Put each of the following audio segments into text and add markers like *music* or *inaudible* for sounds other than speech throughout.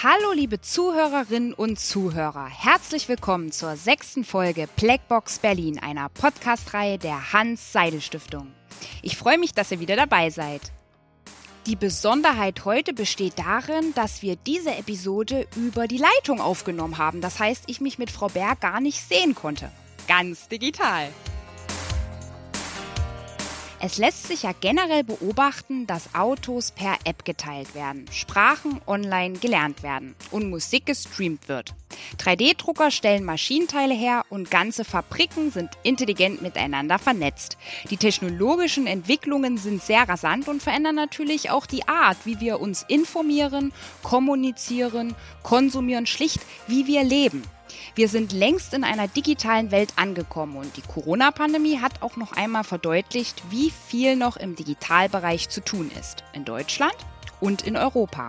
Hallo liebe Zuhörerinnen und Zuhörer, herzlich willkommen zur sechsten Folge Blackbox Berlin, einer Podcast-Reihe der Hans-Seidel-Stiftung. Ich freue mich, dass ihr wieder dabei seid. Die Besonderheit heute besteht darin, dass wir diese Episode über die Leitung aufgenommen haben. Das heißt, ich mich mit Frau Berg gar nicht sehen konnte. Ganz digital. Es lässt sich ja generell beobachten, dass Autos per App geteilt werden, Sprachen online gelernt werden und Musik gestreamt wird. 3D-Drucker stellen Maschinenteile her und ganze Fabriken sind intelligent miteinander vernetzt. Die technologischen Entwicklungen sind sehr rasant und verändern natürlich auch die Art, wie wir uns informieren, kommunizieren, konsumieren, schlicht wie wir leben. Wir sind längst in einer digitalen Welt angekommen und die Corona-Pandemie hat auch noch einmal verdeutlicht, wie viel noch im Digitalbereich zu tun ist. In Deutschland und in Europa.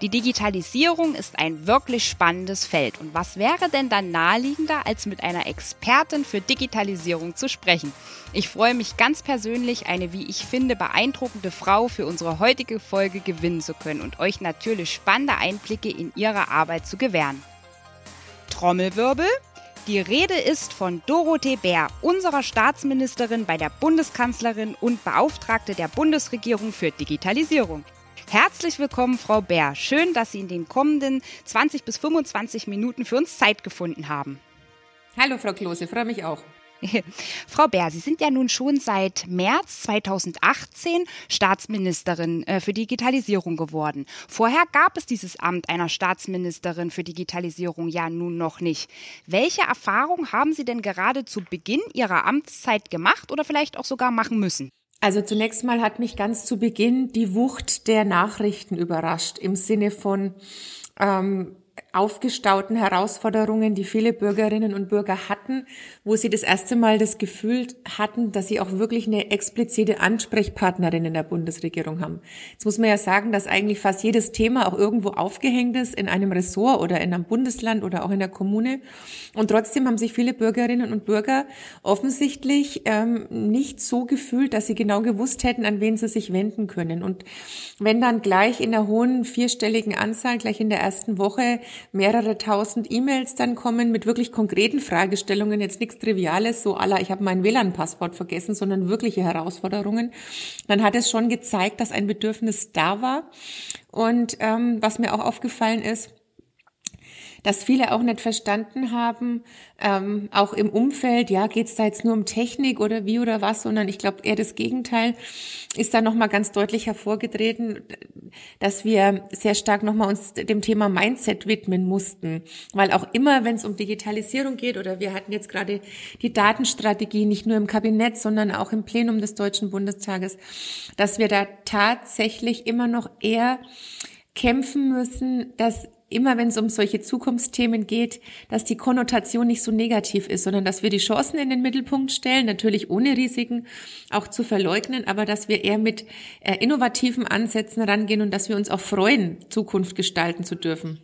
Die Digitalisierung ist ein wirklich spannendes Feld. Und was wäre denn dann naheliegender, als mit einer Expertin für Digitalisierung zu sprechen? Ich freue mich ganz persönlich, eine, wie ich finde, beeindruckende Frau für unsere heutige Folge gewinnen zu können und euch natürlich spannende Einblicke in ihre Arbeit zu gewähren. Trommelwirbel. Die Rede ist von Dorothee Bär, unserer Staatsministerin bei der Bundeskanzlerin und Beauftragte der Bundesregierung für Digitalisierung. Herzlich willkommen, Frau Bär. Schön, dass Sie in den kommenden 20 bis 25 Minuten für uns Zeit gefunden haben. Hallo, Frau Klose, freue mich auch. *laughs* Frau Bär, Sie sind ja nun schon seit März 2018 Staatsministerin äh, für Digitalisierung geworden. Vorher gab es dieses Amt einer Staatsministerin für Digitalisierung ja nun noch nicht. Welche Erfahrungen haben Sie denn gerade zu Beginn Ihrer Amtszeit gemacht oder vielleicht auch sogar machen müssen? Also zunächst mal hat mich ganz zu Beginn die Wucht der Nachrichten überrascht im Sinne von ähm, aufgestauten Herausforderungen, die viele Bürgerinnen und Bürger hatten, wo sie das erste Mal das Gefühl hatten, dass sie auch wirklich eine explizite Ansprechpartnerin in der Bundesregierung haben. Jetzt muss man ja sagen, dass eigentlich fast jedes Thema auch irgendwo aufgehängt ist in einem Ressort oder in einem Bundesland oder auch in der Kommune. Und trotzdem haben sich viele Bürgerinnen und Bürger offensichtlich ähm, nicht so gefühlt, dass sie genau gewusst hätten, an wen sie sich wenden können. Und wenn dann gleich in der hohen vierstelligen Anzahl, gleich in der ersten Woche mehrere tausend E-Mails dann kommen mit wirklich konkreten Fragestellungen, jetzt nichts Triviales, so aller, ich habe mein WLAN-Passwort vergessen, sondern wirkliche Herausforderungen, dann hat es schon gezeigt, dass ein Bedürfnis da war. Und ähm, was mir auch aufgefallen ist, dass viele auch nicht verstanden haben, ähm, auch im Umfeld, ja, geht es da jetzt nur um Technik oder wie oder was, sondern ich glaube eher das Gegenteil ist da nochmal ganz deutlich hervorgetreten, dass wir sehr stark nochmal uns dem Thema Mindset widmen mussten. Weil auch immer, wenn es um Digitalisierung geht, oder wir hatten jetzt gerade die Datenstrategie nicht nur im Kabinett, sondern auch im Plenum des Deutschen Bundestages, dass wir da tatsächlich immer noch eher kämpfen müssen, dass immer wenn es um solche Zukunftsthemen geht, dass die Konnotation nicht so negativ ist, sondern dass wir die Chancen in den Mittelpunkt stellen, natürlich ohne Risiken auch zu verleugnen, aber dass wir eher mit äh, innovativen Ansätzen rangehen und dass wir uns auch freuen, Zukunft gestalten zu dürfen.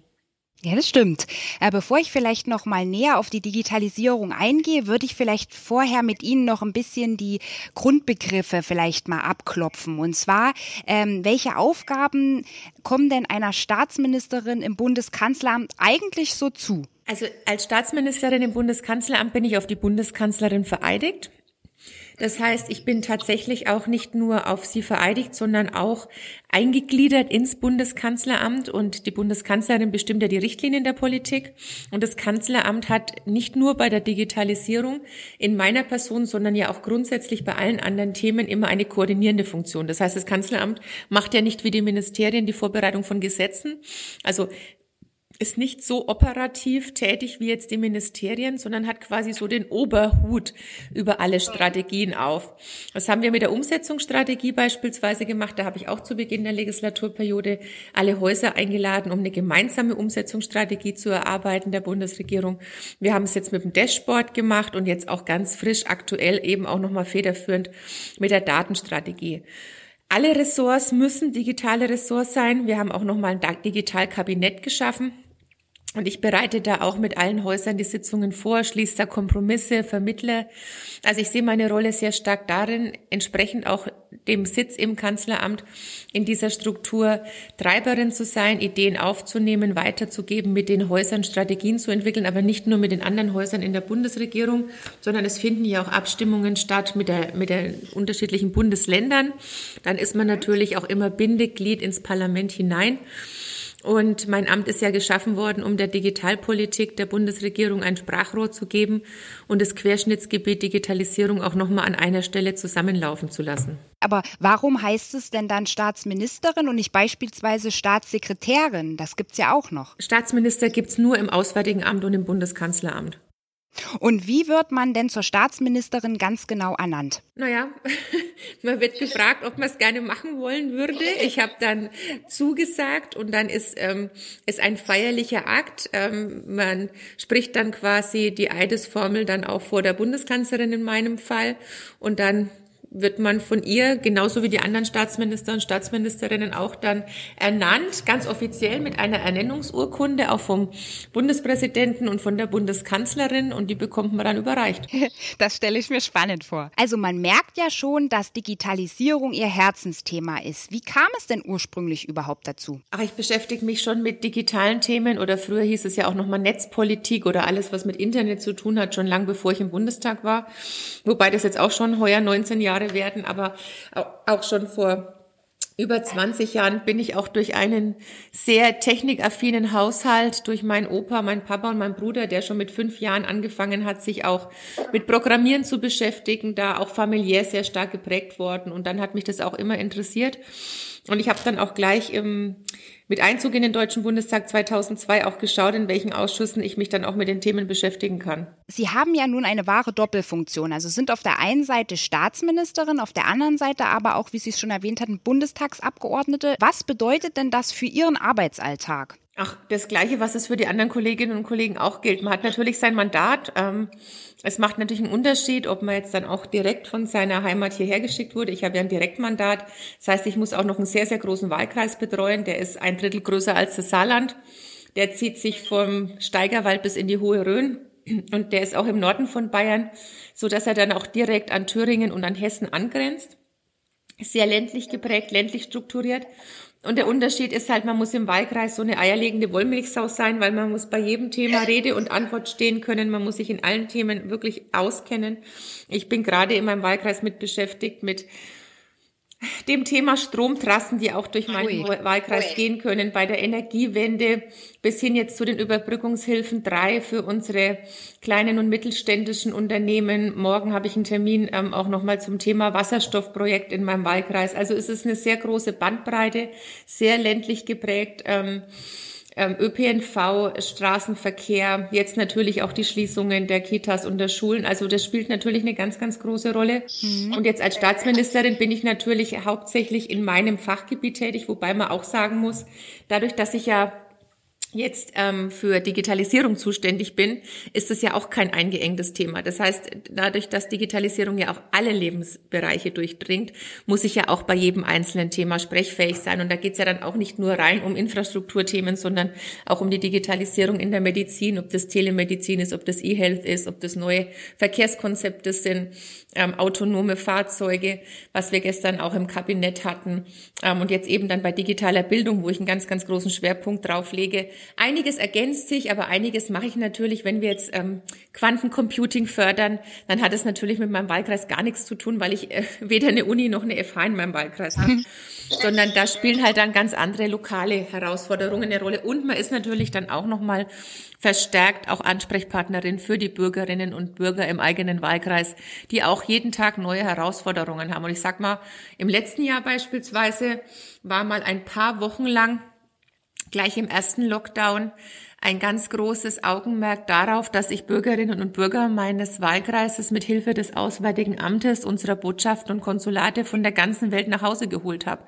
Ja, das stimmt. Äh, bevor ich vielleicht noch mal näher auf die Digitalisierung eingehe, würde ich vielleicht vorher mit Ihnen noch ein bisschen die Grundbegriffe vielleicht mal abklopfen. Und zwar, ähm, welche Aufgaben kommen denn einer Staatsministerin im Bundeskanzleramt eigentlich so zu? Also als Staatsministerin im Bundeskanzleramt bin ich auf die Bundeskanzlerin vereidigt. Das heißt, ich bin tatsächlich auch nicht nur auf sie vereidigt, sondern auch eingegliedert ins Bundeskanzleramt und die Bundeskanzlerin bestimmt ja die Richtlinien der Politik und das Kanzleramt hat nicht nur bei der Digitalisierung in meiner Person, sondern ja auch grundsätzlich bei allen anderen Themen immer eine koordinierende Funktion. Das heißt, das Kanzleramt macht ja nicht wie die Ministerien die Vorbereitung von Gesetzen. Also ist nicht so operativ tätig wie jetzt die Ministerien, sondern hat quasi so den Oberhut über alle Strategien auf. Das haben wir mit der Umsetzungsstrategie beispielsweise gemacht. Da habe ich auch zu Beginn der Legislaturperiode alle Häuser eingeladen, um eine gemeinsame Umsetzungsstrategie zu erarbeiten der Bundesregierung. Wir haben es jetzt mit dem Dashboard gemacht und jetzt auch ganz frisch aktuell eben auch nochmal federführend mit der Datenstrategie. Alle Ressorts müssen digitale Ressorts sein. Wir haben auch nochmal ein Digitalkabinett geschaffen Und ich bereite da auch mit allen Häusern die Sitzungen vor, schließe da Kompromisse, vermittle. Also ich sehe meine Rolle sehr stark darin, entsprechend auch dem Sitz im Kanzleramt in dieser Struktur Treiberin zu sein, Ideen aufzunehmen, weiterzugeben, mit den Häusern Strategien zu entwickeln, aber nicht nur mit den anderen Häusern in der Bundesregierung, sondern es finden ja auch Abstimmungen statt mit der, mit den unterschiedlichen Bundesländern. Dann ist man natürlich auch immer Bindeglied ins Parlament hinein. Und mein Amt ist ja geschaffen worden, um der Digitalpolitik der Bundesregierung ein Sprachrohr zu geben und das Querschnittsgebiet Digitalisierung auch nochmal an einer Stelle zusammenlaufen zu lassen. Aber warum heißt es denn dann Staatsministerin und nicht beispielsweise Staatssekretärin? Das gibt's ja auch noch. Staatsminister gibt's nur im Auswärtigen Amt und im Bundeskanzleramt. Und wie wird man denn zur Staatsministerin ganz genau ernannt? Naja, *laughs* man wird gefragt, ob man es gerne machen wollen würde. Ich habe dann zugesagt und dann ist ähm, es ein feierlicher Akt. Ähm, man spricht dann quasi die Eidesformel dann auch vor der Bundeskanzlerin in meinem Fall und dann wird man von ihr, genauso wie die anderen Staatsminister und Staatsministerinnen auch dann ernannt, ganz offiziell mit einer Ernennungsurkunde, auch vom Bundespräsidenten und von der Bundeskanzlerin und die bekommt man dann überreicht. *laughs* Das stelle ich mir spannend vor. Also man merkt ja schon, dass Digitalisierung ihr Herzensthema ist. Wie kam es denn ursprünglich überhaupt dazu? Ach, ich beschäftige mich schon mit digitalen Themen oder früher hieß es ja auch nochmal Netzpolitik oder alles, was mit Internet zu tun hat, schon lang bevor ich im Bundestag war. Wobei das jetzt auch schon heuer 19 Jahre Jahre werden, aber auch schon vor über 20 Jahren bin ich auch durch einen sehr technikaffinen Haushalt, durch meinen Opa, meinen Papa und meinen Bruder, der schon mit fünf Jahren angefangen hat, sich auch mit Programmieren zu beschäftigen, da auch familiär sehr stark geprägt worden. Und dann hat mich das auch immer interessiert. Und ich habe dann auch gleich im mit Einzug in den Deutschen Bundestag 2002 auch geschaut, in welchen Ausschüssen ich mich dann auch mit den Themen beschäftigen kann. Sie haben ja nun eine wahre Doppelfunktion. Also sind auf der einen Seite Staatsministerin, auf der anderen Seite aber auch, wie Sie es schon erwähnt hatten, Bundestagsabgeordnete. Was bedeutet denn das für Ihren Arbeitsalltag? Ach, das Gleiche, was es für die anderen Kolleginnen und Kollegen auch gilt. Man hat natürlich sein Mandat. Ähm, es macht natürlich einen Unterschied, ob man jetzt dann auch direkt von seiner Heimat hierher geschickt wurde. Ich habe ja ein Direktmandat. Das heißt, ich muss auch noch einen sehr, sehr großen Wahlkreis betreuen. Der ist ein Drittel größer als das Saarland. Der zieht sich vom Steigerwald bis in die Hohe Rhön. Und der ist auch im Norden von Bayern, so dass er dann auch direkt an Thüringen und an Hessen angrenzt. Sehr ländlich geprägt, ländlich strukturiert. Und der Unterschied ist halt, man muss im Wahlkreis so eine eierlegende Wollmilchsau sein, weil man muss bei jedem Thema Rede und Antwort stehen können. Man muss sich in allen Themen wirklich auskennen. Ich bin gerade in meinem Wahlkreis mit beschäftigt mit dem Thema Stromtrassen, die auch durch meinen Ui. Wahlkreis Ui. gehen können, bei der Energiewende bis hin jetzt zu den Überbrückungshilfen drei für unsere kleinen und mittelständischen Unternehmen. Morgen habe ich einen Termin ähm, auch nochmal zum Thema Wasserstoffprojekt in meinem Wahlkreis. Also es ist eine sehr große Bandbreite, sehr ländlich geprägt. Ähm, ÖPNV, Straßenverkehr, jetzt natürlich auch die Schließungen der Kitas und der Schulen. Also das spielt natürlich eine ganz, ganz große Rolle. Mhm. Und jetzt als Staatsministerin bin ich natürlich hauptsächlich in meinem Fachgebiet tätig, wobei man auch sagen muss, dadurch, dass ich ja jetzt ähm, für Digitalisierung zuständig bin, ist es ja auch kein eingeengtes Thema. Das heißt, dadurch, dass Digitalisierung ja auch alle Lebensbereiche durchdringt, muss ich ja auch bei jedem einzelnen Thema sprechfähig sein. Und da geht es ja dann auch nicht nur rein um Infrastrukturthemen, sondern auch um die Digitalisierung in der Medizin, ob das Telemedizin ist, ob das E-Health ist, ob das neue Verkehrskonzepte sind, ähm, autonome Fahrzeuge, was wir gestern auch im Kabinett hatten. Ähm, und jetzt eben dann bei digitaler Bildung, wo ich einen ganz, ganz großen Schwerpunkt drauf lege, Einiges ergänzt sich, aber einiges mache ich natürlich, wenn wir jetzt ähm, Quantencomputing fördern, dann hat es natürlich mit meinem Wahlkreis gar nichts zu tun, weil ich äh, *laughs* weder eine Uni noch eine FH in meinem Wahlkreis habe, sondern da spielen halt dann ganz andere lokale Herausforderungen eine Rolle. Und man ist natürlich dann auch nochmal verstärkt auch Ansprechpartnerin für die Bürgerinnen und Bürger im eigenen Wahlkreis, die auch jeden Tag neue Herausforderungen haben. Und ich sag mal, im letzten Jahr beispielsweise war mal ein paar Wochen lang gleich im ersten Lockdown ein ganz großes Augenmerk darauf, dass ich Bürgerinnen und Bürger meines Wahlkreises mit Hilfe des Auswärtigen Amtes, unserer Botschaften und Konsulate von der ganzen Welt nach Hause geholt habe.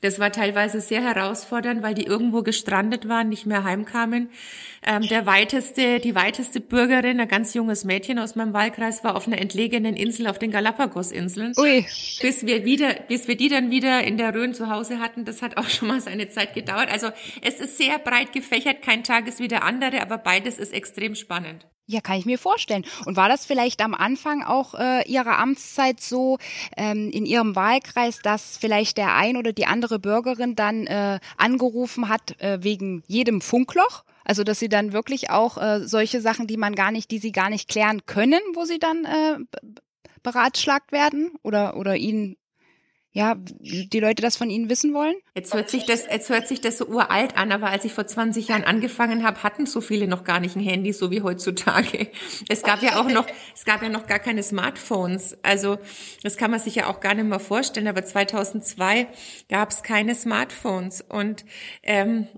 Das war teilweise sehr herausfordernd, weil die irgendwo gestrandet waren, nicht mehr heimkamen. Ähm, der weiteste, die weiteste Bürgerin, ein ganz junges Mädchen aus meinem Wahlkreis, war auf einer entlegenen Insel auf den Galapagos-Inseln. Ui. Bis wir wieder, bis wir die dann wieder in der Rhön zu Hause hatten, das hat auch *laughs* schon mal seine Zeit gedauert. Also es ist sehr breit gefächert, kein Tag ist wie der andere, aber beides ist extrem spannend. Ja, kann ich mir vorstellen. Und war das vielleicht am Anfang auch äh, Ihrer Amtszeit so ähm, in Ihrem Wahlkreis, dass vielleicht der ein oder die andere Bürgerin dann äh, angerufen hat äh, wegen jedem Funkloch? Also dass sie dann wirklich auch äh, solche Sachen, die man gar nicht, die sie gar nicht klären können, wo sie dann äh, beratschlagt werden oder oder ihnen ja, die Leute das von Ihnen wissen wollen? Jetzt hört sich das, jetzt hört sich das so uralt an, aber als ich vor 20 Jahren angefangen habe, hatten so viele noch gar nicht ein Handy, so wie heutzutage. Es gab ja auch noch, es gab ja noch gar keine Smartphones. Also, das kann man sich ja auch gar nicht mehr vorstellen, aber 2002 gab es keine Smartphones und, ähm,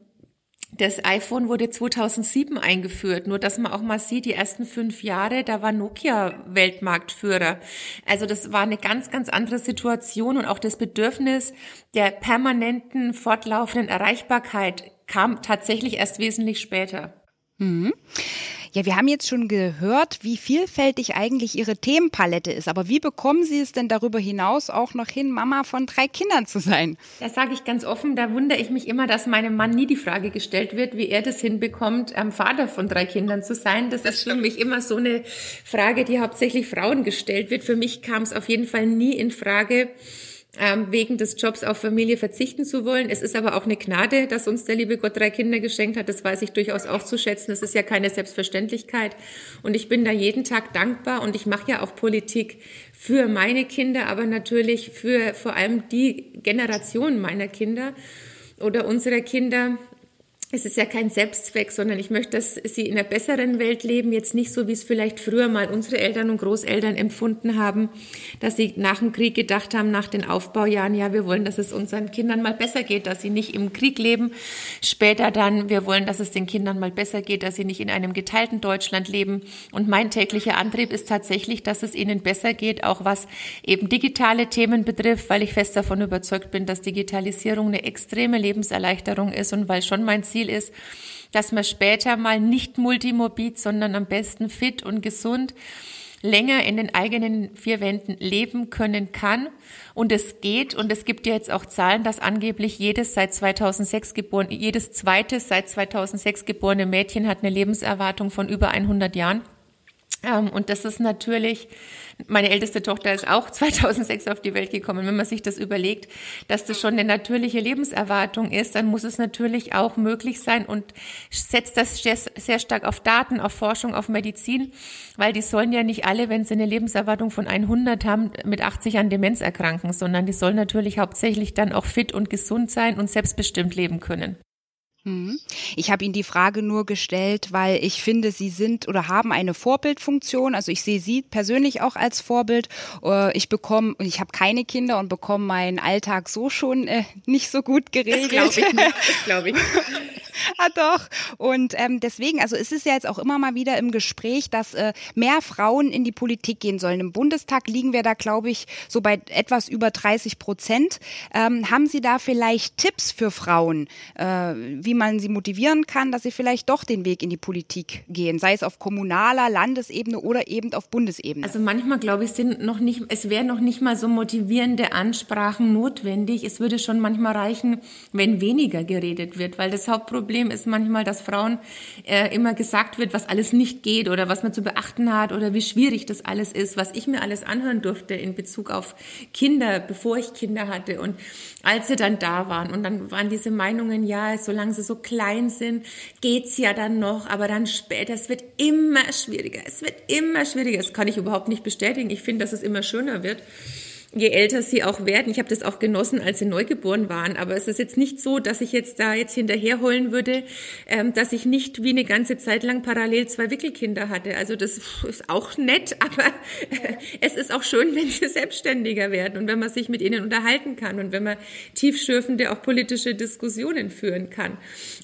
das iPhone wurde 2007 eingeführt. Nur, dass man auch mal sieht, die ersten fünf Jahre, da war Nokia Weltmarktführer. Also das war eine ganz, ganz andere Situation und auch das Bedürfnis der permanenten, fortlaufenden Erreichbarkeit kam tatsächlich erst wesentlich später. Mhm. Ja, wir haben jetzt schon gehört, wie vielfältig eigentlich Ihre Themenpalette ist. Aber wie bekommen Sie es denn darüber hinaus auch noch hin, Mama von drei Kindern zu sein? Das sage ich ganz offen. Da wundere ich mich immer, dass meinem Mann nie die Frage gestellt wird, wie er das hinbekommt, ähm, Vater von drei Kindern zu sein. Das ist für mich immer so eine Frage, die hauptsächlich Frauen gestellt wird. Für mich kam es auf jeden Fall nie in Frage, wegen des Jobs auf Familie verzichten zu wollen. Es ist aber auch eine Gnade, dass uns der liebe Gott drei Kinder geschenkt hat. Das weiß ich durchaus auch zu schätzen. Das ist ja keine Selbstverständlichkeit. Und ich bin da jeden Tag dankbar und ich mache ja auch Politik für meine Kinder, aber natürlich für vor allem die Generation meiner Kinder oder unserer Kinder, es ist ja kein Selbstzweck, sondern ich möchte, dass sie in einer besseren Welt leben, jetzt nicht so, wie es vielleicht früher mal unsere Eltern und Großeltern empfunden haben, dass sie nach dem Krieg gedacht haben, nach den Aufbaujahren, ja, wir wollen, dass es unseren Kindern mal besser geht, dass sie nicht im Krieg leben. Später dann, wir wollen, dass es den Kindern mal besser geht, dass sie nicht in einem geteilten Deutschland leben. Und mein täglicher Antrieb ist tatsächlich, dass es ihnen besser geht, auch was eben digitale Themen betrifft, weil ich fest davon überzeugt bin, dass Digitalisierung eine extreme Lebenserleichterung ist und weil schon mein Ziel Ziel ist, dass man später mal nicht multimorbid, sondern am besten fit und gesund länger in den eigenen vier Wänden leben können kann. Und es geht, und es gibt ja jetzt auch Zahlen, dass angeblich jedes seit 2006 geboren, jedes zweite seit 2006 geborene Mädchen hat eine Lebenserwartung von über 100 Jahren. Ähm, und das ist natürlich meine älteste Tochter ist auch *laughs* 2006 auf die Welt gekommen. Wenn man sich das überlegt, dass das schon eine natürliche Lebenserwartung ist, dann muss es natürlich auch möglich sein und setzt das sehr stark auf Daten, auf Forschung, auf Medizin, weil die sollen ja nicht alle, wenn sie eine Lebenserwartung von 100 haben, mit 80 an Demenz erkranken, sondern die sollen natürlich hauptsächlich dann auch fit und gesund sein und selbstbestimmt leben können. Mhm. Ich habe Ihnen die Frage nur gestellt, weil ich finde, Sie sind oder haben eine Vorbildfunktion. Also ich sehe Sie persönlich auch als Vorbild. Äh, ich bekomme, ich habe keine Kinder und bekomme meinen Alltag so schon äh, nicht so gut geregelt. *laughs* Das glaube ich nicht. Das glaube ich. *laughs* ah doch. Und ähm, deswegen, also es ist ja jetzt auch immer mal wieder im Gespräch, dass äh, mehr Frauen in die Politik gehen sollen. Im Bundestag liegen wir da, glaube ich, so bei etwas über 30 Prozent. Ähm, haben Sie da vielleicht Tipps für Frauen, äh, wie man sie motivieren kann, dass sie vielleicht doch den Weg in die Politik gehen, sei es auf kommunaler, Landesebene oder eben auf Bundesebene? Also manchmal, glaube ich, sind noch nicht, es wären noch nicht mal so motivierende Ansprachen notwendig. Es würde schon manchmal reichen, wenn weniger geredet wird, weil das Hauptproblem Problem ist manchmal, dass Frauen äh, immer gesagt wird, was alles nicht geht oder was man zu beachten hat oder wie schwierig das alles ist, was ich mir alles anhören durfte in Bezug auf Kinder, bevor ich Kinder hatte und als sie dann da waren und dann waren diese Meinungen, ja, solange sie so klein sind, geht's ja dann noch, aber dann später, es wird immer schwieriger, es wird immer schwieriger. Das kann ich überhaupt nicht bestätigen. Ich finde, dass es immer schöner wird je älter sie auch werden. Ich habe das auch genossen, als sie neugeboren waren. Aber es ist jetzt nicht so, dass ich jetzt da jetzt hinterherholen würde, ähm, dass ich nicht wie eine ganze Zeit lang parallel zwei Wickelkinder hatte. Also das ist auch nett, *laughs* aber äh, es ist auch schön, wenn sie selbstständiger werden und wenn man sich mit ihnen unterhalten kann und wenn man tiefschürfende auch politische Diskussionen führen kann.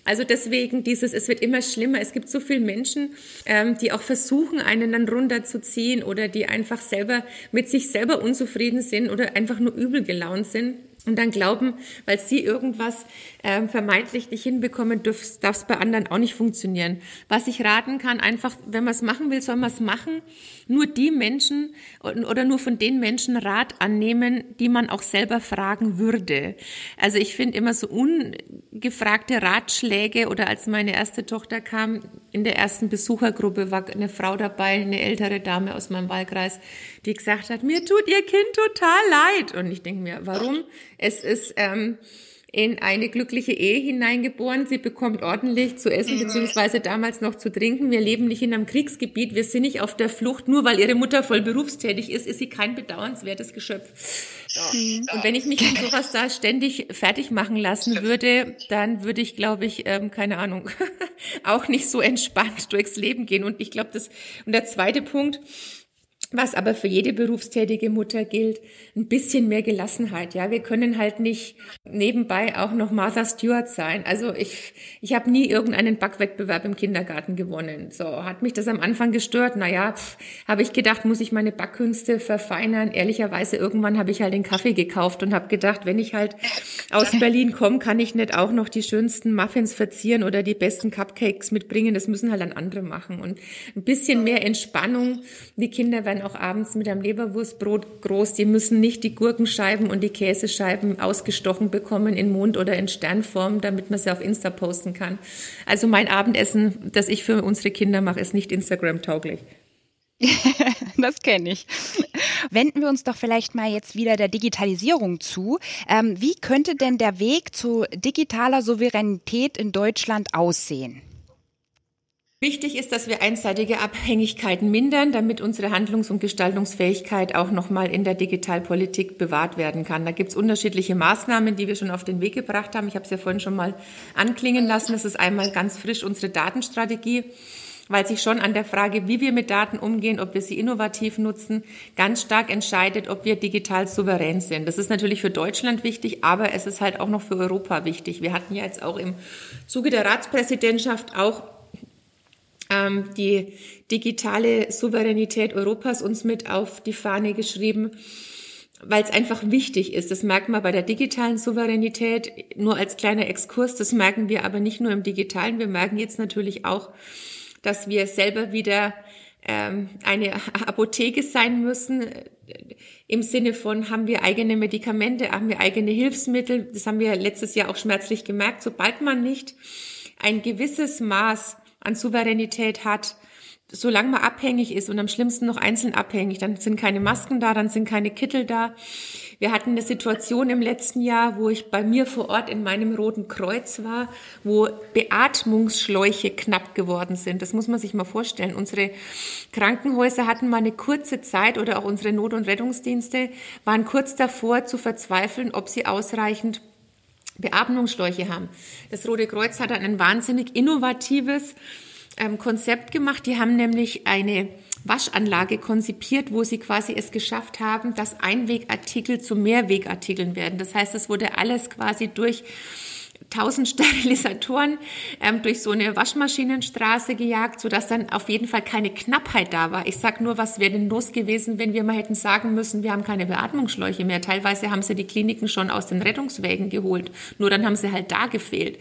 Also deswegen dieses, es wird immer schlimmer. Es gibt so viele Menschen, ähm, die auch versuchen, einen dann runterzuziehen oder die einfach selber mit sich selber unzufrieden sind sind oder einfach nur übel gelaunt sind. Und dann glauben, weil sie irgendwas ähm, vermeintlich nicht hinbekommen, darf es bei anderen auch nicht funktionieren. Was ich raten kann, einfach, wenn man es machen will, soll man es machen. Nur die Menschen oder nur von den Menschen Rat annehmen, die man auch selber fragen würde. Also ich finde immer so ungefragte Ratschläge oder als meine erste Tochter kam, in der ersten Besuchergruppe war eine Frau dabei, eine ältere Dame aus meinem Wahlkreis, die gesagt hat, mir tut ihr Kind total leid. Und ich denke mir, warum? Es ist ähm, in eine glückliche Ehe hineingeboren. Sie bekommt ordentlich zu essen, beziehungsweise damals noch zu trinken. Wir leben nicht in einem Kriegsgebiet. Wir sind nicht auf der Flucht. Nur weil ihre Mutter voll berufstätig ist, ist sie kein bedauernswertes Geschöpf. So. Und wenn ich mich in sowas da ständig fertig machen lassen würde, dann würde ich, glaube ich, ähm, keine Ahnung, *laughs* auch nicht so entspannt durchs Leben gehen. Und ich glaube, das, und der zweite Punkt, was aber für jede berufstätige Mutter gilt, ein bisschen mehr Gelassenheit. Ja, wir können halt nicht nebenbei auch noch Martha Stewart sein. Also ich, ich habe nie irgendeinen Backwettbewerb im Kindergarten gewonnen. So hat mich das am Anfang gestört. Naja, habe ich gedacht, muss ich meine Backkünste verfeinern. Ehrlicherweise irgendwann habe ich halt den Kaffee gekauft und habe gedacht, wenn ich halt aus Berlin komme, kann ich nicht auch noch die schönsten Muffins verzieren oder die besten Cupcakes mitbringen. Das müssen halt dann andere machen und ein bisschen mehr Entspannung. Die Kinder werden auch abends mit einem Leberwurstbrot groß. Die müssen nicht die Gurkenscheiben und die Käsescheiben ausgestochen bekommen in Mond- oder in Sternform, damit man sie auf Insta posten kann. Also mein Abendessen, das ich für unsere Kinder mache, ist nicht Instagram-tauglich. *laughs* das kenne ich. Wenden wir uns doch vielleicht mal jetzt wieder der Digitalisierung zu. Ähm, wie könnte denn der Weg zu digitaler Souveränität in Deutschland aussehen? Wichtig ist, dass wir einseitige Abhängigkeiten mindern, damit unsere Handlungs- und Gestaltungsfähigkeit auch nochmal in der Digitalpolitik bewahrt werden kann. Da gibt es unterschiedliche Maßnahmen, die wir schon auf den Weg gebracht haben. Ich habe es ja vorhin schon mal anklingen lassen. Das ist einmal ganz frisch unsere Datenstrategie weil sich schon an der Frage, wie wir mit Daten umgehen, ob wir sie innovativ nutzen, ganz stark entscheidet, ob wir digital souverän sind. Das ist natürlich für Deutschland wichtig, aber es ist halt auch noch für Europa wichtig. Wir hatten ja jetzt auch im Zuge der Ratspräsidentschaft auch die digitale Souveränität Europas uns mit auf die Fahne geschrieben, weil es einfach wichtig ist. Das merkt man bei der digitalen Souveränität nur als kleiner Exkurs. Das merken wir aber nicht nur im digitalen. Wir merken jetzt natürlich auch, dass wir selber wieder ähm, eine Apotheke sein müssen. Im Sinne von, haben wir eigene Medikamente, haben wir eigene Hilfsmittel. Das haben wir letztes Jahr auch schmerzlich gemerkt. Sobald man nicht ein gewisses Maß an Souveränität hat, solange man abhängig ist und am schlimmsten noch einzeln abhängig, dann sind keine Masken da, dann sind keine Kittel da. Wir hatten eine Situation im letzten Jahr, wo ich bei mir vor Ort in meinem Roten Kreuz war, wo Beatmungsschläuche knapp geworden sind. Das muss man sich mal vorstellen. Unsere Krankenhäuser hatten mal eine kurze Zeit oder auch unsere Not- und Rettungsdienste waren kurz davor zu verzweifeln, ob sie ausreichend Beatmungsschläuche haben. Das Rote Kreuz hat ein wahnsinnig innovatives ähm, Konzept gemacht. Die haben nämlich eine Waschanlage konzipiert, wo sie quasi es geschafft haben, dass Einwegartikel zu Mehrwegartikeln werden. Das heißt, es wurde alles quasi durch tausend *laughs* Sterilisatoren ähm, durch so eine Waschmaschinenstraße gejagt, sodass dann auf jeden Fall keine Knappheit da war. Ich sag nur, was wäre denn los gewesen, wenn wir mal hätten sagen müssen, wir haben keine Beatmungsschläuche mehr. Teilweise haben sie die Kliniken schon aus den Rettungswägen geholt, nur dann haben sie halt da gefehlt.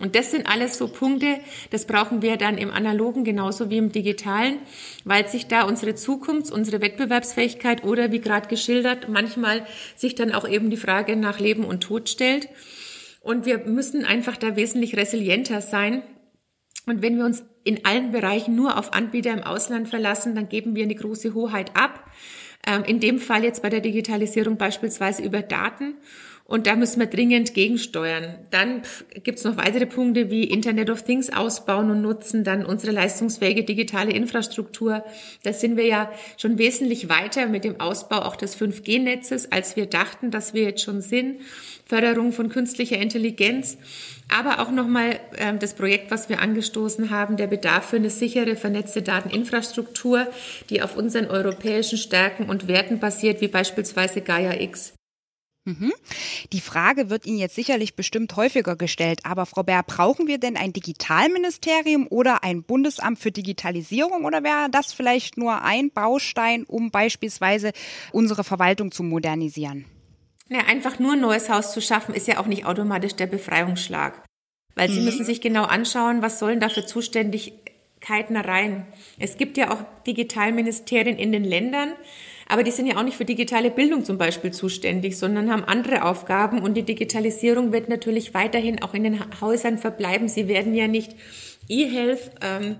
Und das sind alles so Punkte, das brauchen wir dann im Analogen genauso wie im Digitalen, weil sich da unsere Zukunft, unsere Wettbewerbsfähigkeit oder wie gerade geschildert, manchmal sich dann auch eben die Frage nach Leben und Tod stellt. Und wir müssen einfach da wesentlich resilienter sein. Und wenn wir uns in allen Bereichen nur auf Anbieter im Ausland verlassen, dann geben wir eine große Hoheit ab. Ähm, in dem Fall jetzt bei der Digitalisierung beispielsweise über Daten. Und da müssen wir dringend gegensteuern. Dann gibt's noch weitere Punkte wie Internet of Things ausbauen und nutzen, dann unsere leistungsfähige digitale Infrastruktur. Da sind wir ja schon wesentlich weiter mit dem Ausbau auch des 5G-Netzes, als wir dachten, dass wir jetzt schon sind. Förderung von künstlicher Intelligenz, aber auch nochmal äh, das Projekt, was wir angestoßen haben, der Bedarf für eine sichere, vernetzte Dateninfrastruktur, die auf unseren europäischen Stärken und Werten basiert, wie beispielsweise Gaia X. Mhm. Die Frage wird Ihnen jetzt sicherlich bestimmt häufiger gestellt, aber Frau Bär, brauchen wir denn ein Digitalministerium oder ein Bundesamt für Digitalisierung oder wäre das vielleicht nur ein Baustein, um beispielsweise unsere Verwaltung zu modernisieren? Ja, einfach nur ein neues Haus zu schaffen, ist ja auch nicht automatisch der Befreiungsschlag. Weil Sie mhm. müssen sich genau anschauen, was sollen da für Zuständigkeiten rein. Es gibt ja auch Digitalministerien in den Ländern, aber die sind ja auch nicht für digitale Bildung zum Beispiel zuständig, sondern haben andere Aufgaben und die Digitalisierung wird natürlich weiterhin auch in den Häusern verbleiben. Sie werden ja nicht E-Health ähm,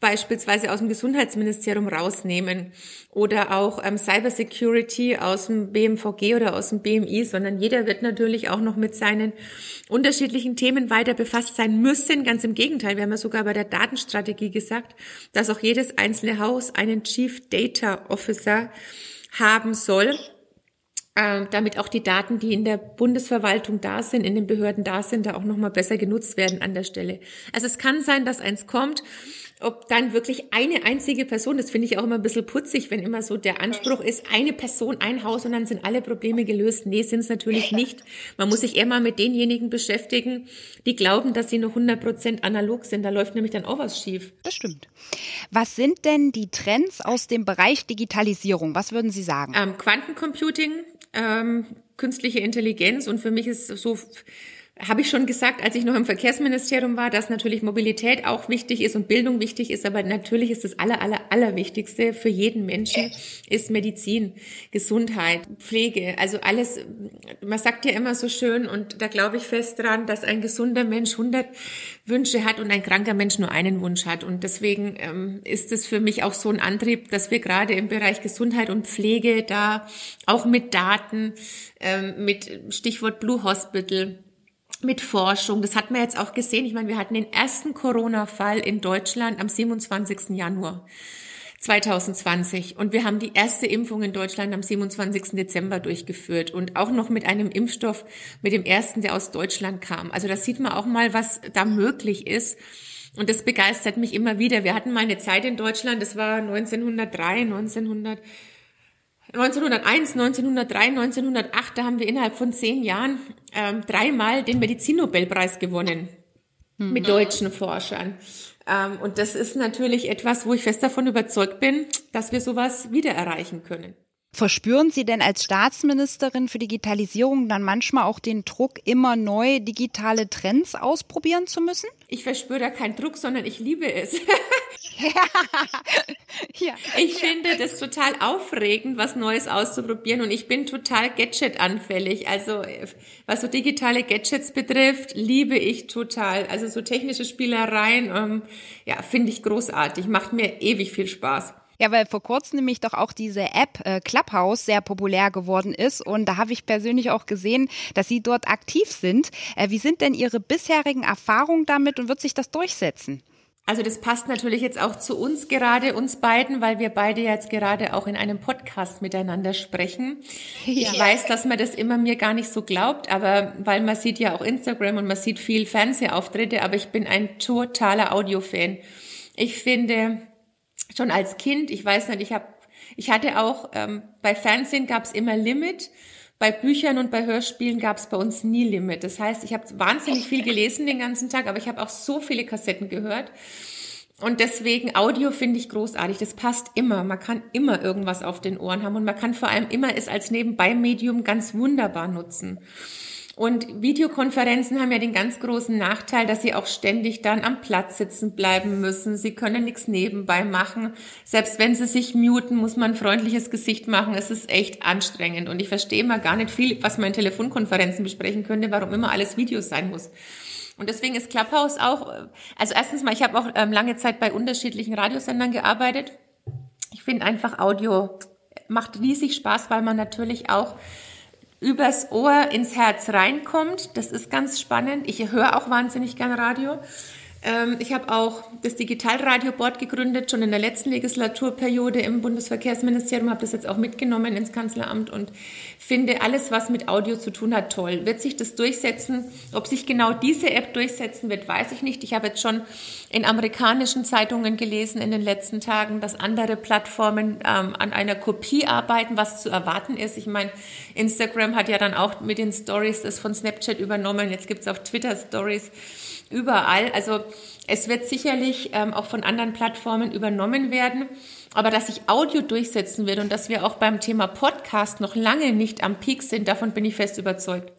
beispielsweise aus dem Gesundheitsministerium rausnehmen oder auch ähm, Cybersecurity aus dem BMVG oder aus dem BMI, sondern jeder wird natürlich auch noch mit seinen unterschiedlichen Themen weiter befasst sein müssen. Ganz im Gegenteil, wir haben ja sogar bei der Datenstrategie gesagt, dass auch jedes einzelne Haus einen Chief Data Officer haben soll ähm, damit auch die Daten, die in der Bundesverwaltung da sind, in den Behörden da sind, da auch nochmal besser genutzt werden an der Stelle. Also es kann sein, dass eins kommt, ob dann wirklich eine einzige Person, das finde ich auch immer ein bisschen putzig, wenn immer so der Anspruch ist, eine Person, ein Haus und dann sind alle Probleme gelöst. Nee, sind es natürlich nicht. Man muss sich eher mal mit denjenigen beschäftigen, die glauben, dass sie nur 100 Prozent analog sind. Da läuft nämlich dann auch was schief. Das stimmt. Was sind denn die Trends aus dem Bereich Digitalisierung? Was würden Sie sagen? Ähm, Quantencomputing, ähm, künstliche Intelligenz und für mich ist so habe ich schon gesagt, als ich noch im Verkehrsministerium war, dass natürlich Mobilität auch wichtig ist und Bildung wichtig ist, aber natürlich ist das aller, aller, allerwichtigste für jeden Menschen ist Medizin, Gesundheit, Pflege, also alles, man sagt ja immer so schön und da glaube ich fest dran, dass ein gesunder Mensch 100 Wünsche hat und ein kranker Mensch nur einen Wunsch hat. Und deswegen ähm, ist es für mich auch so ein Antrieb, dass wir gerade im Bereich Gesundheit und Pflege da auch mit Daten, ähm, mit Stichwort Blue Hospital, mit Forschung. Das hat man jetzt auch gesehen. Ich meine, wir hatten den ersten Corona-Fall in Deutschland am 27. Januar 2020 und wir haben die erste Impfung in Deutschland am 27. Dezember durchgeführt und auch noch mit einem Impfstoff, mit dem ersten, der aus Deutschland kam. Also da sieht man auch mal, was da möglich ist. Und das begeistert mich immer wieder. Wir hatten mal eine Zeit in Deutschland, das war 1903, 1900 1901, 1903, 1908, da haben wir innerhalb von zehn Jahren ähm, dreimal den Medizinnobelpreis gewonnen mhm. mit deutschen Forschern. Ähm, und das ist natürlich etwas, wo ich fest davon überzeugt bin, dass wir sowas wieder erreichen können. Verspüren Sie denn als Staatsministerin für Digitalisierung dann manchmal auch den Druck, immer neue digitale Trends ausprobieren zu müssen? Ich verspüre da keinen Druck, sondern ich liebe es. *laughs* *laughs* ja. Ich finde das total aufregend, was Neues auszuprobieren und ich bin total Gadget-anfällig. Also was so digitale Gadgets betrifft, liebe ich total. Also so technische Spielereien, ähm, ja, finde ich großartig, macht mir ewig viel Spaß. Ja, weil vor kurzem nämlich doch auch diese App äh, Clubhouse sehr populär geworden ist und da habe ich persönlich auch gesehen, dass Sie dort aktiv sind. Äh, wie sind denn Ihre bisherigen Erfahrungen damit und wird sich das durchsetzen? Also das passt natürlich jetzt auch zu uns gerade, uns beiden, weil wir beide jetzt gerade auch in einem Podcast miteinander sprechen. *laughs* Ja. Ich weiß, dass man das immer mir gar nicht so glaubt, aber weil man sieht ja auch Instagram und man sieht viel Fernsehauftritte, aber ich bin ein totaler Audiofan. Ich finde, schon als Kind, ich weiß nicht, ich habe, ich hatte auch, ähm, bei Fernsehen gab es immer Limit, bei Büchern und bei Hörspielen gab es bei uns nie Limit. Das heißt, ich habe wahnsinnig viel gelesen den ganzen Tag, aber ich habe auch so viele Kassetten gehört. Und deswegen Audio finde ich großartig. Das passt immer. Man kann immer irgendwas auf den Ohren haben und man kann vor allem immer es als Nebenbei-Medium ganz wunderbar nutzen. Und Videokonferenzen haben ja den ganz großen Nachteil, dass sie auch ständig dann am Platz sitzen bleiben müssen. Sie können nichts nebenbei machen. Selbst wenn sie sich muten, muss man ein freundliches Gesicht machen. Es ist echt anstrengend. Und ich verstehe mal gar nicht viel, was man in Telefonkonferenzen besprechen könnte, warum immer alles Videos sein muss. Und deswegen ist Clubhouse auch, also erstens mal, ich habe auch ähm, lange Zeit bei unterschiedlichen Radiosendern gearbeitet. Ich finde einfach Audio macht riesig Spaß, weil man natürlich auch übers Ohr ins Herz reinkommt. Das ist ganz spannend. Ich höre auch wahnsinnig gern Radio. Ähm, ich habe auch das Digitalradio-Board gegründet, schon in der letzten Legislaturperiode im Bundesverkehrsministerium, habe das jetzt auch mitgenommen ins Kanzleramt und finde alles, was mit Audio zu tun hat, toll. Wird sich das durchsetzen? Ob sich genau diese App durchsetzen wird, weiß ich nicht. Ich habe jetzt schon in amerikanischen Zeitungen gelesen in den letzten Tagen, dass andere Plattformen ähm, an einer Kopie arbeiten, was zu erwarten ist. Ich meine, Instagram hat ja dann auch mit den Stories das von Snapchat übernommen. Jetzt gibt es auf Twitter Stories überall. Also es wird sicherlich ähm, auch von anderen Plattformen übernommen werden. Aber dass sich Audio durchsetzen wird und dass wir auch beim Thema Podcast noch lange nicht am Peak sind, davon bin ich fest überzeugt.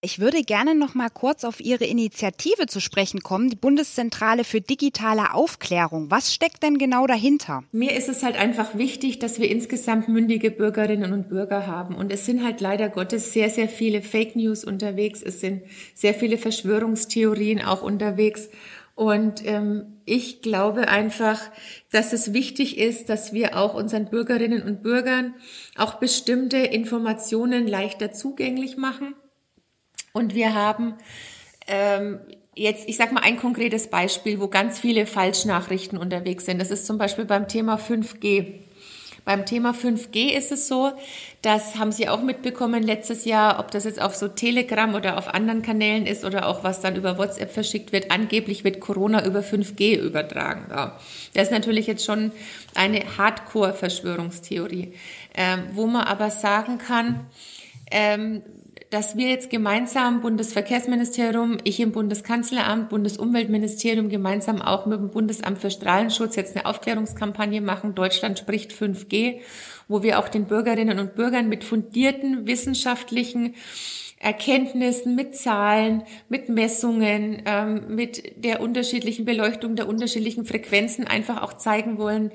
Ich würde gerne noch mal kurz auf Ihre Initiative zu sprechen kommen, die Bundeszentrale für digitale Aufklärung. Was steckt denn genau dahinter? Mir ist es halt einfach wichtig, dass wir insgesamt mündige Bürgerinnen und Bürger haben. Und es sind halt leider Gottes sehr, sehr viele Fake News unterwegs. Es sind sehr viele Verschwörungstheorien auch unterwegs. Und ähm, ich glaube einfach, dass es wichtig ist, dass wir auch unseren Bürgerinnen und Bürgern auch bestimmte Informationen leichter zugänglich machen und wir haben ähm, jetzt, ich sage mal ein konkretes Beispiel, wo ganz viele Falschnachrichten unterwegs sind. Das ist zum Beispiel beim Thema 5G. Beim Thema 5G ist es so, das haben Sie auch mitbekommen letztes Jahr, ob das jetzt auf so Telegram oder auf anderen Kanälen ist oder auch was dann über WhatsApp verschickt wird. Angeblich wird Corona über 5G übertragen. Ja. Das ist natürlich jetzt schon eine Hardcore-Verschwörungstheorie, ähm, wo man aber sagen kann, ähm, dass wir jetzt gemeinsam Bundesverkehrsministerium, ich im Bundeskanzleramt, Bundesumweltministerium gemeinsam auch mit dem Bundesamt für Strahlenschutz jetzt eine Aufklärungskampagne machen. Deutschland spricht 5G, wo wir auch den Bürgerinnen und Bürgern mit fundierten wissenschaftlichen Erkenntnissen, mit Zahlen, mit Messungen, ähm, mit der unterschiedlichen Beleuchtung der unterschiedlichen Frequenzen einfach auch zeigen wollen,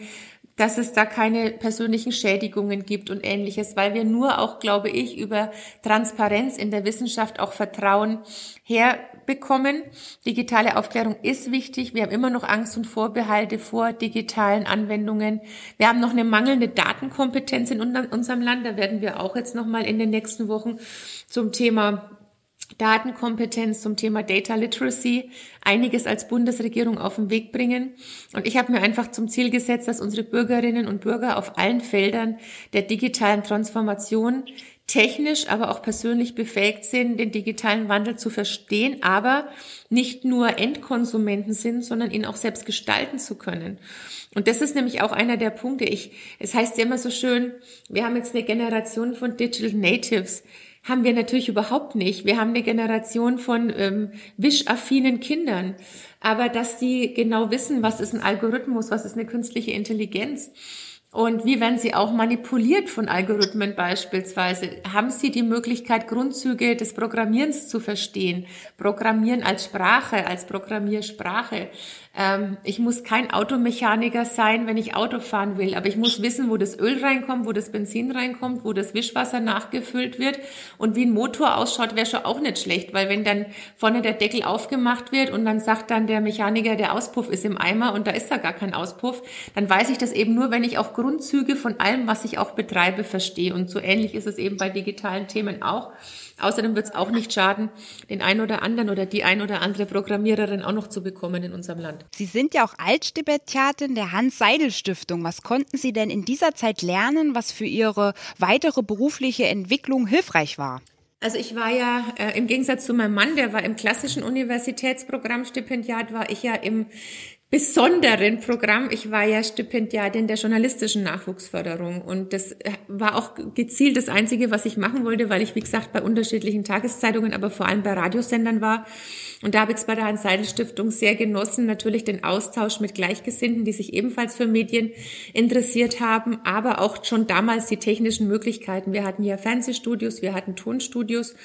dass es da keine persönlichen Schädigungen gibt und ähnliches, weil wir nur auch, glaube ich, über Transparenz in der Wissenschaft auch Vertrauen herbekommen. Digitale Aufklärung ist wichtig. Wir haben immer noch Angst und Vorbehalte vor digitalen Anwendungen. Wir haben noch eine mangelnde Datenkompetenz in unserem Land. Da werden wir auch jetzt noch mal in den nächsten Wochen zum Thema Datenkompetenz zum Thema Data Literacy einiges als Bundesregierung auf den Weg bringen. Und ich habe mir einfach zum Ziel gesetzt, dass unsere Bürgerinnen und Bürger auf allen Feldern der digitalen Transformation technisch, aber auch persönlich befähigt sind, den digitalen Wandel zu verstehen, aber nicht nur Endkonsumenten sind, sondern ihn auch selbst gestalten zu können. Und das ist nämlich auch einer der Punkte. Ich, es heißt ja immer so schön, wir haben jetzt eine Generation von Digital Natives haben wir natürlich überhaupt nicht. Wir haben eine Generation von ähm, wischaffinen Kindern. Aber dass die genau wissen, was ist ein Algorithmus, was ist eine künstliche Intelligenz und wie werden sie auch manipuliert von Algorithmen beispielsweise? Haben sie die Möglichkeit, Grundzüge des Programmierens zu verstehen? Programmieren als Sprache, als Programmiersprache. Ähm, ich muss kein Automechaniker sein, wenn ich Auto fahren will, aber ich muss wissen, wo das Öl reinkommt, wo das Benzin reinkommt, wo das Wischwasser nachgefüllt wird und wie ein Motor ausschaut, wäre schon auch nicht schlecht, weil wenn dann vorne der Deckel aufgemacht wird und dann sagt dann der Mechaniker, der Auspuff ist im Eimer und da ist da gar kein Auspuff, dann weiß ich das eben nur, wenn ich auch Grundzüge von allem, was ich auch betreibe, verstehe. Und so ähnlich ist es eben bei digitalen Themen auch. Außerdem wird es auch nicht schaden, den einen oder anderen oder die ein oder andere Programmiererin auch noch zu bekommen in unserem Land. Sie sind ja auch Altstipendiatin der Hans-Seidel-Stiftung. Was konnten Sie denn in dieser Zeit lernen, was für Ihre weitere berufliche Entwicklung hilfreich war? Also ich war ja äh, im Gegensatz zu meinem Mann, der war im klassischen Universitätsprogramm Stipendiat, war ich ja im besonderen Programm. Ich war ja Stipendiatin der journalistischen Nachwuchsförderung und das äh, war auch gezielt das Einzige, was ich machen wollte, weil ich, wie gesagt, bei unterschiedlichen Tageszeitungen, aber vor allem bei Radiosendern war. Und da habe ich es bei der Hans-Seidel-Stiftung sehr genossen, natürlich den Austausch mit Gleichgesinnten, die sich ebenfalls für Medien interessiert haben, aber auch schon damals die technischen Möglichkeiten. Wir hatten ja Fernsehstudios, wir hatten Tonstudios.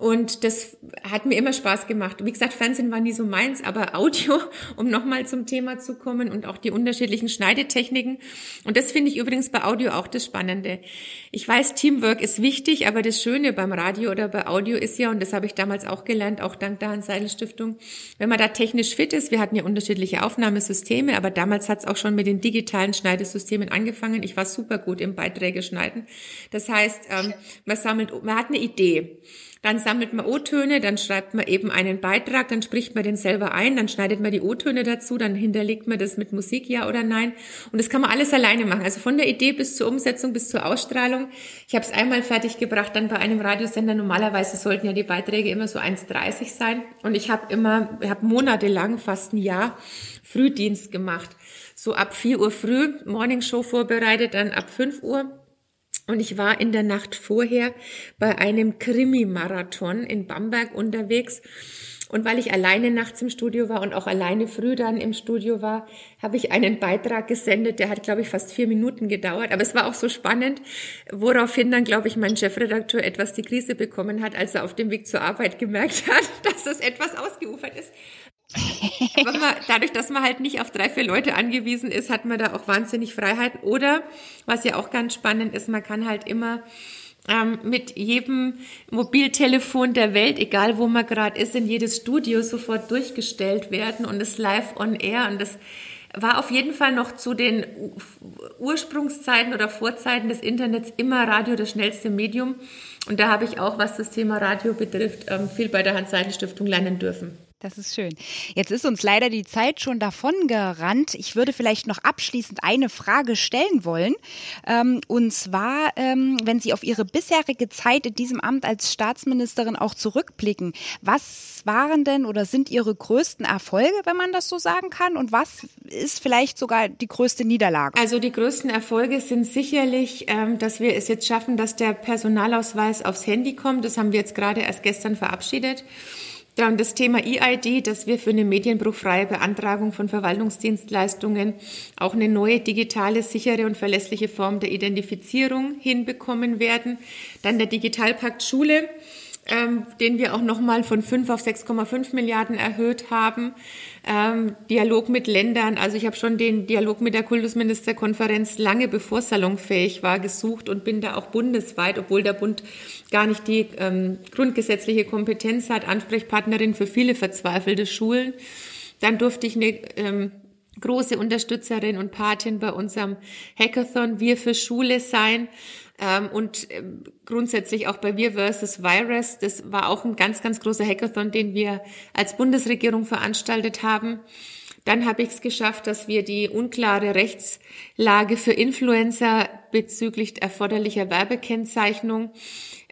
Und das hat mir immer Spaß gemacht. Wie gesagt, Fernsehen war nie so meins, aber Audio, *laughs* um nochmal zum Thema zu kommen und auch die unterschiedlichen Schneidetechniken. Und das finde ich übrigens bei Audio auch das Spannende. Ich weiß, Teamwork ist wichtig, aber das Schöne beim Radio oder bei Audio ist ja, und das habe ich damals auch gelernt, auch dank der Hans-Seidel-Stiftung, wenn man da technisch fit ist, wir hatten ja unterschiedliche Aufnahmesysteme, aber damals hat es auch schon mit den digitalen Schneidesystemen angefangen. Ich war super gut im Beiträge schneiden. Das heißt, ähm, man sammelt, man hat eine Idee. Dann sammelt man O-Töne, dann schreibt man eben einen Beitrag, dann spricht man den selber ein, dann schneidet man die O-Töne dazu, dann hinterlegt man das mit Musik, ja oder nein. Und das kann man alles alleine machen. Also von der Idee bis zur Umsetzung, bis zur Ausstrahlung. Ich habe es einmal fertig gebracht, dann bei einem Radiosender. Normalerweise sollten ja die Beiträge immer so 1,30 sein. Und ich habe immer, ich habe monatelang, fast ein Jahr, Frühdienst gemacht. So ab 4 Uhr früh, Morningshow vorbereitet, dann ab 5 Uhr und ich war in der Nacht vorher bei einem Krimi-Marathon in Bamberg unterwegs. Und weil ich alleine nachts im Studio war und auch alleine früh dann im Studio war, habe ich einen Beitrag gesendet, der hat, glaube ich, fast vier Minuten gedauert. Aber es war auch so spannend, woraufhin dann, glaube ich, mein Chefredakteur etwas die Krise bekommen hat, als er auf dem Weg zur Arbeit gemerkt hat, *laughs* dass es etwas ausgeufert ist. Aber man, dadurch, dass man halt nicht auf drei, vier Leute angewiesen ist, hat man da auch wahnsinnig Freiheit. Oder, was ja auch ganz spannend ist, man kann halt immer ähm, mit jedem Mobiltelefon der Welt, egal wo man gerade ist, in jedes Studio sofort durchgestellt werden und es live on air und das war auf jeden Fall noch zu den Ursprungszeiten oder Vorzeiten des Internets immer Radio das schnellste Medium. Und da habe ich auch, was das Thema Radio betrifft, ähm, viel bei der Hans-Seidel-Stiftung lernen dürfen. Das ist schön. Jetzt ist uns leider die Zeit schon davon gerannt. Ich würde vielleicht noch abschließend eine Frage stellen wollen. Ähm, und zwar, ähm, wenn Sie auf Ihre bisherige Zeit in diesem Amt als Staatsministerin auch zurückblicken, was waren denn oder sind Ihre größten Erfolge, wenn man das so sagen kann? Und was ist vielleicht sogar die größte Niederlage? Also die größten Erfolge sind sicherlich, ähm, dass wir es jetzt schaffen, dass der Personalausweis aufs Handy kommt. Das haben wir jetzt gerade erst gestern verabschiedet. Dann das Thema EID, dass wir für eine medienbruchfreie Beantragung von Verwaltungsdienstleistungen auch eine neue digitale, sichere und verlässliche Form der Identifizierung hinbekommen werden. Dann der Digitalpakt Schule ähm, den wir auch nochmal von 5 auf 6,5 Milliarden erhöht haben. Ähm, Dialog mit Ländern, also ich habe schon den Dialog mit der Kultusministerkonferenz lange bevor salonfähig war gesucht und bin da auch bundesweit, obwohl der Bund gar nicht die ähm, grundgesetzliche Kompetenz hat, Ansprechpartnerin für viele verzweifelte Schulen. Dann durfte ich eine ähm, große Unterstützerin und Patin bei unserem Hackathon Wir für Schule sein. Ähm, und ähm, grundsätzlich auch bei Wir versus Virus. Das war auch ein ganz, ganz großer Hackathon, den wir als Bundesregierung veranstaltet haben. Dann habe ich es geschafft, dass wir die unklare Rechtslage für Influencer bezüglich erforderlicher Werbekennzeichnung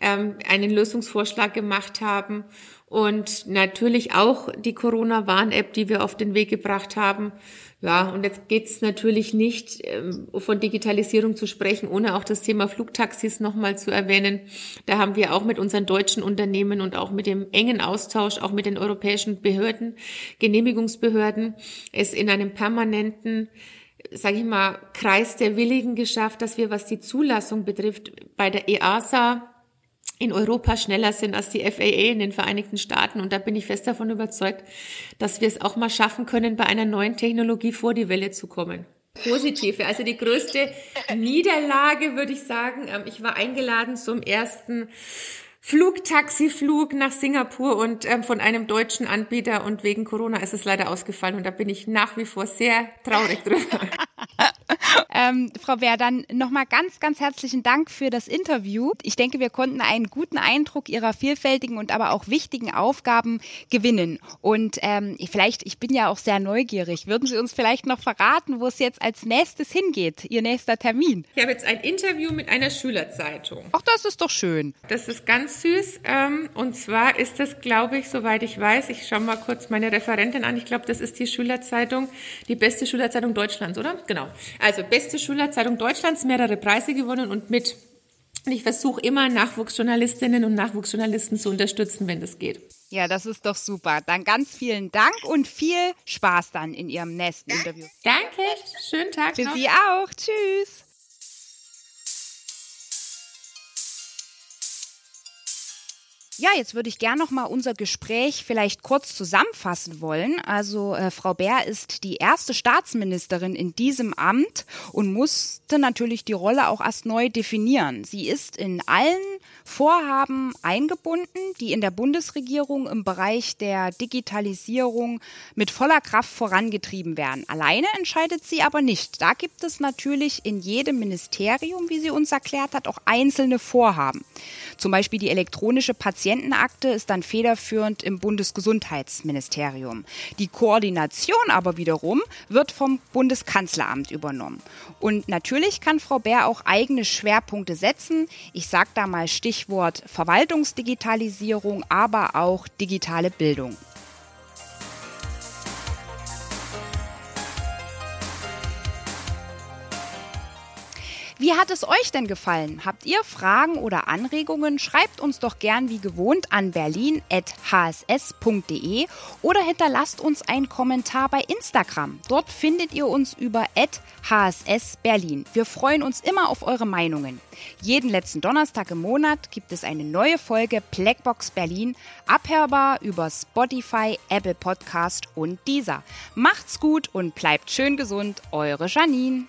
ähm, einen Lösungsvorschlag gemacht haben und natürlich auch die Corona-Warn-App, die wir auf den Weg gebracht haben. Ja, und jetzt geht's natürlich nicht, ähm, von Digitalisierung zu sprechen, ohne auch das Thema Flugtaxis nochmal zu erwähnen. Da haben wir auch mit unseren deutschen Unternehmen und auch mit dem engen Austausch, auch mit den europäischen Behörden, Genehmigungsbehörden, es in einem permanenten sage ich mal, Kreis der Willigen geschafft, dass wir, was die Zulassung betrifft, bei der EASA in Europa schneller sind als die FAA in den Vereinigten Staaten. Und da bin ich fest davon überzeugt, dass wir es auch mal schaffen können, bei einer neuen Technologie vor die Welle zu kommen. Positive, also die größte Niederlage, würde ich sagen. Ähm, ich war eingeladen zum ersten Flugtaxiflug nach Singapur und ähm, von einem deutschen Anbieter und wegen Corona ist es leider ausgefallen und da bin ich nach wie vor sehr traurig drüber. *laughs* ähm, Frau Bär, dann nochmal ganz, ganz herzlichen Dank für das Interview. Ich denke, wir konnten einen guten Eindruck Ihrer vielfältigen und aber auch wichtigen Aufgaben gewinnen. Und ähm, vielleicht, ich bin ja auch sehr neugierig, würden Sie uns vielleicht noch verraten, wo es jetzt als nächstes hingeht, Ihr nächster Termin? Ich habe jetzt ein Interview mit einer Schülerzeitung. Ach, das ist doch schön. Das ist ganz süß. Ähm, und zwar ist das, glaube ich, soweit ich weiß, ich schaue mal kurz meine Referentin an. Ich glaube, das ist die Schülerzeitung, die beste Schülerzeitung Deutschlands, oder? Genau. Also beste Schülerzeitung Deutschlands, mehrere Preise gewonnen und mit. Und ich versuche immer Nachwuchsjournalistinnen und Nachwuchsjournalisten zu unterstützen, wenn das geht. Ja, das ist doch super. Dann ganz vielen Dank und viel Spaß dann in Ihrem nächsten Interview. Danke, schönen Tag Für noch. Sie auch. Tschüss. Ja, jetzt würde ich gerne noch mal unser Gespräch vielleicht kurz zusammenfassen wollen. Also äh, Frau Bär ist die erste Staatsministerin in diesem Amt und musste natürlich die Rolle auch erst neu definieren. Sie ist in allen Vorhaben eingebunden, die in der Bundesregierung im Bereich der Digitalisierung mit voller Kraft vorangetrieben werden. Alleine entscheidet sie aber nicht. Da gibt es natürlich in jedem Ministerium, wie sie uns erklärt hat, auch einzelne Vorhaben. Zum Beispiel die elektronische Patientenakte ist dann federführend im Bundesgesundheitsministerium. Die Koordination aber wiederum wird vom Bundeskanzleramt übernommen. Und natürlich kann Frau Bär auch eigene Schwerpunkte setzen. Ich sage da mal Stichwort Verwaltungsdigitalisierung, aber auch digitale Bildung. Wie hat es euch denn gefallen? Habt ihr Fragen oder Anregungen? Schreibt uns doch gern wie gewohnt an berlin.hss.de oder hinterlasst uns einen Kommentar bei Instagram. Dort findet ihr uns über hssberlin. Wir freuen uns immer auf eure Meinungen. Jeden letzten Donnerstag im Monat gibt es eine neue Folge Blackbox Berlin, abhörbar über Spotify, Apple Podcast und dieser. Macht's gut und bleibt schön gesund, eure Janine.